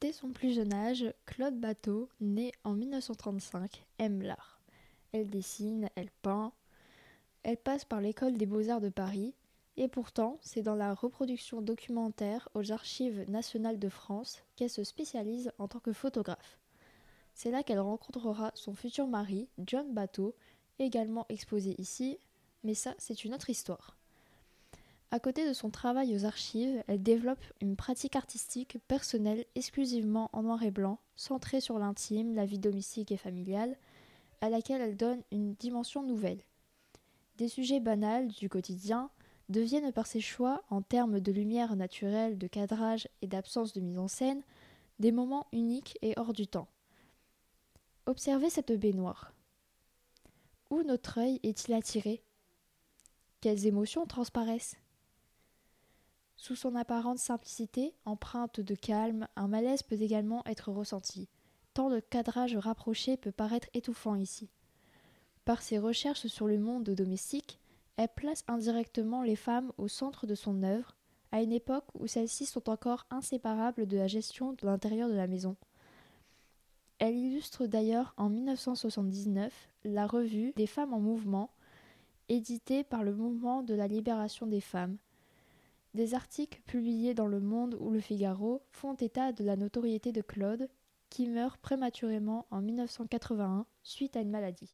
Dès son plus jeune âge, Claude Bateau, né en 1935, aime l'art. Elle dessine, elle peint, elle passe par l'école des beaux-arts de Paris, et pourtant, c'est dans la reproduction documentaire aux Archives nationales de France qu'elle se spécialise en tant que photographe. C'est là qu'elle rencontrera son futur mari, John Bateau, également exposé ici, mais ça, c'est une autre histoire. À côté de son travail aux archives, elle développe une pratique artistique personnelle exclusivement en noir et blanc, centrée sur l'intime, la vie domestique et familiale, à laquelle elle donne une dimension nouvelle. Des sujets banals du quotidien deviennent par ses choix, en termes de lumière naturelle, de cadrage et d'absence de mise en scène, des moments uniques et hors du temps. Observez cette baignoire. Où notre œil est-il attiré? Quelles émotions transparaissent? Sous son apparente simplicité, empreinte de calme, un malaise peut également être ressenti. Tant de cadrage rapproché peut paraître étouffant ici. Par ses recherches sur le monde domestique, elle place indirectement les femmes au centre de son œuvre, à une époque où celles-ci sont encore inséparables de la gestion de l'intérieur de la maison. Elle illustre d'ailleurs en 1979 la revue Des femmes en mouvement, éditée par le Mouvement de la libération des femmes. Des articles publiés dans Le Monde ou Le Figaro font état de la notoriété de Claude, qui meurt prématurément en 1981 suite à une maladie.